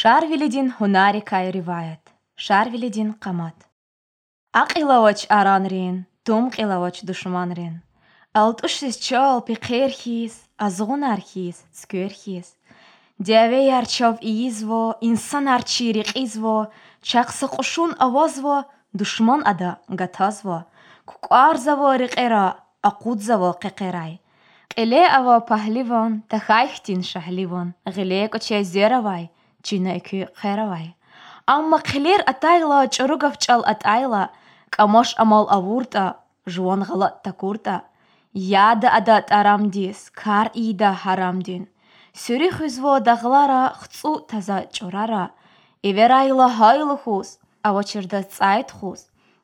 шарвилидин ҳунарикай риваят шарвилидин қамат. Ақилавач аранрин тумқилавач душманрин алтушис чол пиқерхис азғунархис цкӯрхис диавеярчав иизво инсанарчи риқизво чақсақушун авозво душман ада гатазво. Кукъарзаво риқера ақудзаво қиқерай қилеъаво паҳливон тахайхтин шаҳливон ғилекӀуче зеравай чинайкӯ қеравай амма қилер атайла чӀуругав чӀал атӀайла кӀамаш амал авуртӀа жувон ғалатта куртӀа яда ада тӀарамдис кар ида ҳарамдин сӯрихӯзво дағлара хцӀу таза чӀурара иверайла ҳайлухус авачирда цӀайтхус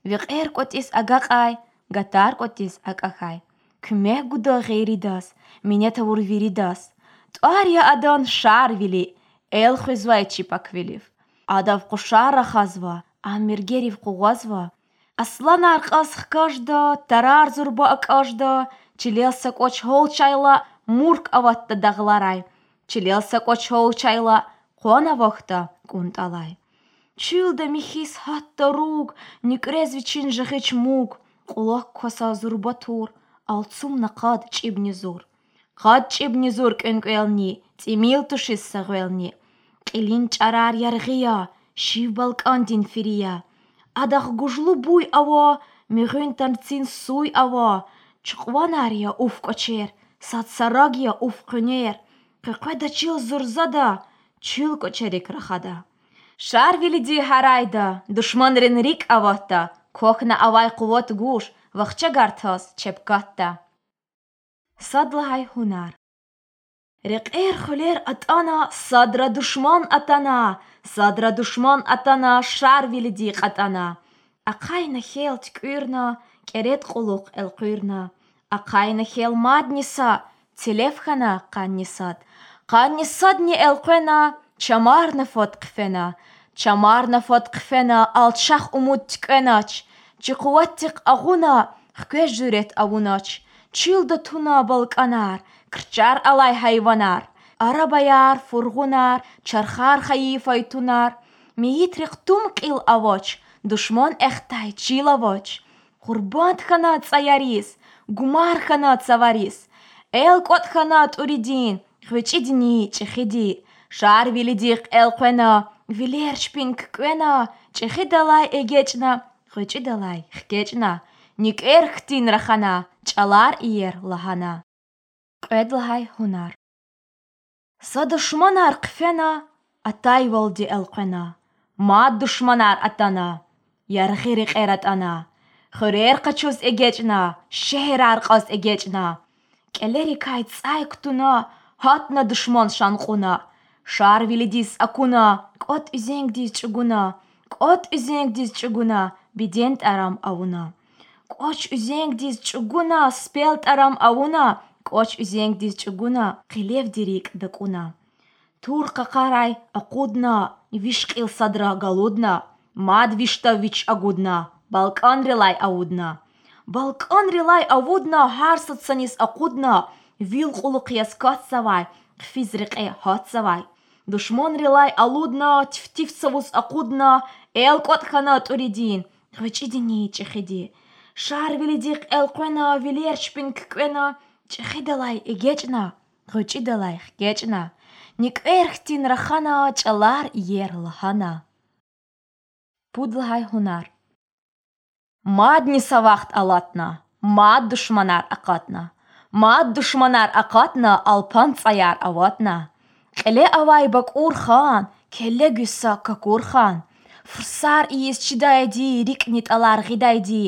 виқӀеркӀутис агақай гатаркӀутис акӀахай кумехгуда ғеридас минетавур виридас. тӀуаря адан шарвили элхӯзвай чипаквилив адавхъушара хазва амиргерив къугъазва асланар къасхкажда тарар зурба акӀажда чилел сакӀоч гьолчайла мурк аватта дағларай чилел сакӀоч гьолчайла хъуанавахта кӀунтӀалай чилда михис хатта руг никӀрезвичин жагъич муг къулаккаса зурбатур алцумна къад чӀибнизур къад чӀибнизур кӀункӀвелни цӀимилтушис сагъвелни кьилин чӀарар яргъия шив балкӀандин фирия. Адагъ гужлу буй ава мигъунтанцин суй ава чукьванария уфкӀачер садсарагия уфхъунер къиқъеда чил зурзада чил кӀачерикра хада шарвилиди ҳарайда душманрин рикӀаватта кохна авай қувват гуш вахчагартас чепкатта. Садлагьай ҳунар рикьер хулер атӀана садра душман атана садра душман атана шарвилиди къатӀана ақайна хел ткӀуирна кӀерет къулукъ элкъуирна ақайна хел мадниса целефхана къаннисад къаннисадни элкъуена чамарнафот къфена чамарнафот къфена алчах умуд ткӀенач чиқуваттиқ агъуна хквеш журет авунач чилда туна балкӀанар крчар алай хайванар. Арабаяр фургъунар чархар хаифай тунар. Миитриқ тумкӀил авач душман эхтай чилавач қурбантхана цӀаярис гумархана цаварис. элкӀотхана тӀуридин хӀучӀидини чӀихиди шарвилидихъ элхъвена вилерчпин ккӀвена чӀихидалай эгечӀна хӀучӀидалай хкечӀна никӀерхтинра хана чӀалар иер лагьана кьведлагьай ҳунар са душманар къфена атайвалди элкъвена ма душманар атана яргъири кьератӀана хурерхъачус эгечӀна шехӀраркьас эгечӀна кӀелерикай цӀяйктуна гьатна душман шанкьуна шарвилидис акуна кӀот узенгдис чӀугуна кӀот узенгдис чӀугуна бидентӀарам qoch чугуна, chuguna speltaram avuna. Qoch uzangdis чугуна, qilev dirik dakuna Тур қарай акудна. вишқил садра голодна мад виштавич агудна балкан релай аудна балкан релай аудна харсацанис акудна. Вилхулук ақудна вил қулуқияскатсавай физриқи ҳатсавай душмон релай алудна тифтифсавус ақудна эл котхана туридин ғичидини чихиди чӀихиди шарвилидихъ элкъвена вилерчпин ккӀвена чӀихидалай игечӀна хӀучӀидалай хкечӀна никӀерхтинра хана чӀалар иер лагьана пудлагьай ҳунар мадни савахт алатна мад душманар акъатна мад душманар акъатна алпан цӀаяр аватна. Кьеле авай бакӀур хан келле гуса какур хан. Фурсар иис чидайди рикӀни тӀалар гъидайди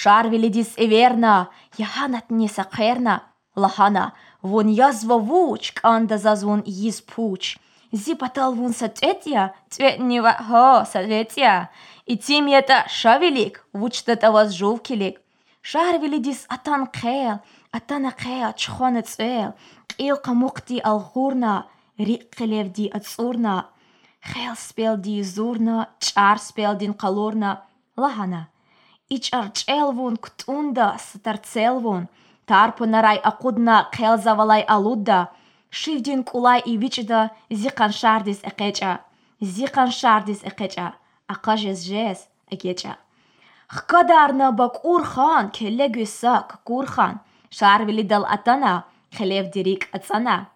Шарвелидис эверна, яханат не сакерна, лахана, вон язва вуч, канда зазвон из пуч. Зипатал вон сатетья, тветнева хо сатетья, И тим это шавелик, вучтата вас жовкелик. Шарвелидис атан кел, атана кел, чхона цвел. Илка мукти алхурна, риккелевди ацурна. Хел спел ди зурна, чар спел дин калурна, лахана. ичӀарчӀелвун ктӀунда сатарцелвун, тарпунарай ахъудна кэлзавалай алудда, шивдин кулай и вичда зикан шардис экэча, зикан шардис экэча, акажес жес агечӀа. Хкадарна бакӀурхан келлегуса какурхан, шарвили дал атана, хелев дирик ацана.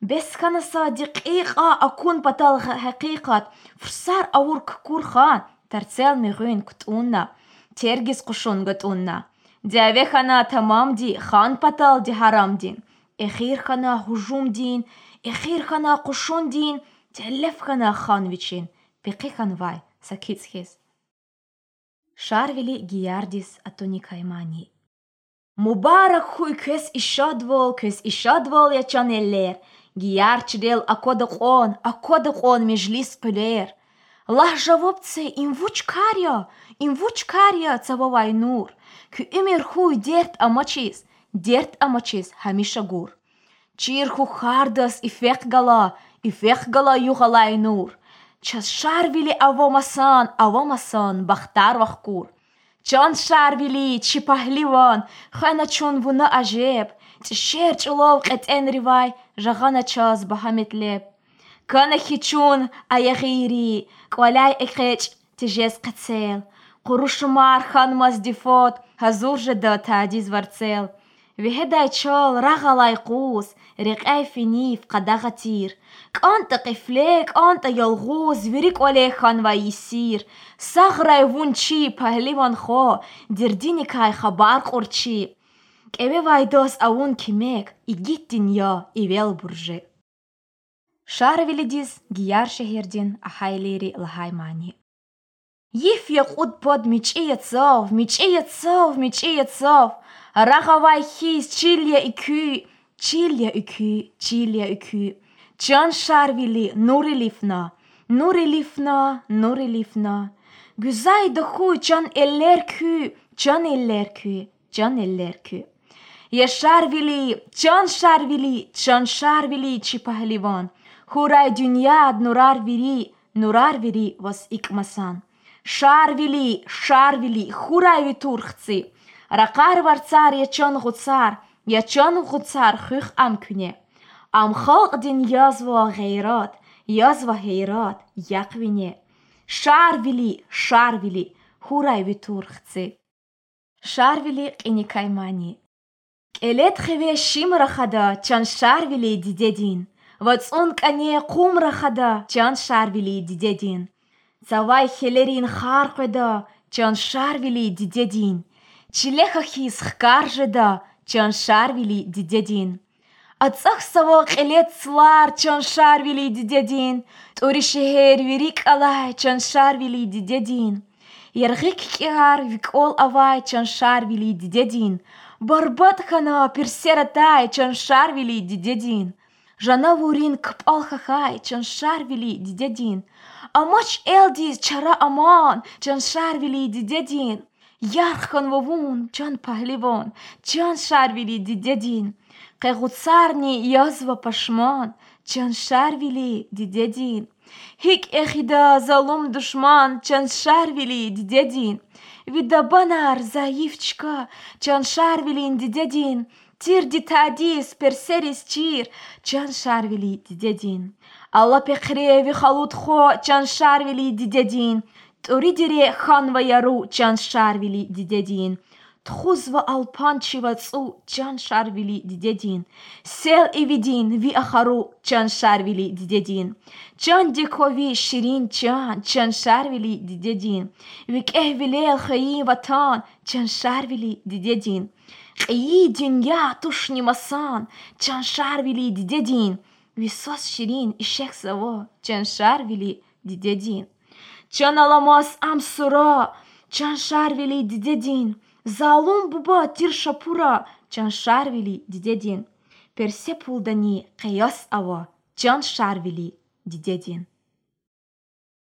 Бесханаса иха акун патал хакикат, фурсар аурк курхан, тарцел мигъуин тергіз құшын тергиз қушун хана тамам ди, хан паталди ҳарамдин эхирхана ҳужумдин эхирхана қушундин телефхана ханвичин пиқиханвай сакицхиз шарвили гиярдис атоникаймани мубарак хуй кӯс ишодвол кӯс ишодвол ячанеллер гиярчидел акодақон акодақон межлис қулер Лахжавобце им вучкарья, им вучкарья цававай нур, кю имир хуй дерт амачис, дерт амачис хамиша гур. Чир ху хардас и фех гала, и фех гала югалай нур. Час шарвили авомасан, авомасан, бахтар вахкур. Чон шарвили, чи пахливан, хана чон вуна ажеб, чи улов кет энривай, жағана час бахаметлеп. كان خيتشون أيا غيري قولاي إخيتش تجيز قتسيل قروش مار خان ماز ديفوت هزور جدا تاديز ورتسيل وهدا يتشال رغا لايقوس رقاي فينيف قدا غتير كأنت قفليك أنت يلغوز ويريك ولي خان ويسير صغرا يفون تشيب هلي منخو درديني كاي خبار قرتشيب كيبي وايدوس أون كيميك إجيت دنيا إيوال برجيك шарвили диз гияр шехерден ахайлери лахаймани. Иф Еф я худ под мечи яцов, мечи яцов, мечи яцов, раховай хиз чилья и кю, чилья и кю, чилья и кю. Чон шарвили нури лифна, нури лифна, нури лифна. Гюзай духу чон эллер кю, чон эллер кю, чон эллер кю. Я шарвили, чон шарвили, чон шарвили, чипахливон. Чон Хурай дүния нұрар вери, нұрар вери вас икмасан. Шар вели, шар вели, хурай витурхцы. Рақар варцар ячон ғуцар, ячон ғуцар хых ам күне. Ам халқден язва ғейрат, язва ғейрат, яқвине. Шар вели, шар вели, хурай витурхцы. Шар вели қиникаймани. Келет хеве шимрахада чан шар вели дидедин вацун кане кумра хада чан шарвили дидедин. Цавай хелерин харқеда чан шарвили дидедин. Чилехахис хкаржеда чан шарвили дидедин. Ацах саво қелецлар чан шарвили дидедин. Тури шехер вирик алай чан шарвили дидедин. Ярғик вик викол авай чан шарвили дидедин. Барбат хана персера тай чан шарвили дидедин. Амач элдис чара аман чаншарвили дидедин. Ярхан вовун чан пахливон чаншарвили дидедин. Қайғуцарни язва пашман чаншарвили дидедин. Хик эхида залум душман чаншарвили дидедин. Видабанар, заивчка, чан шарвилин дидядин, тир дитадис, персерис чир, чан шарвили дидядин. Алла пекреви халут хо, чан шарвили дидядин, тури дире хан ваяру, чан шарвили дидядин. тхузва алпанчива цу чан шарвили дидедин. Сел и видин ви ахару чан шарвили дидедин. Чан дикови ширин чан чан шарвили дидедин. Вик эхвилел хаим ватан чан шарвили дидедин қи дүнья тушни масан. Чаншар вили диде дин. Висос ширин ишек саво. Чаншар вили диде дин. Чан аламас ам сура. Чаншар вили диде дин. Залум буба тирша пура чаншар вили диде дин. Персе пулдани қиос аво. Чаншар вили диде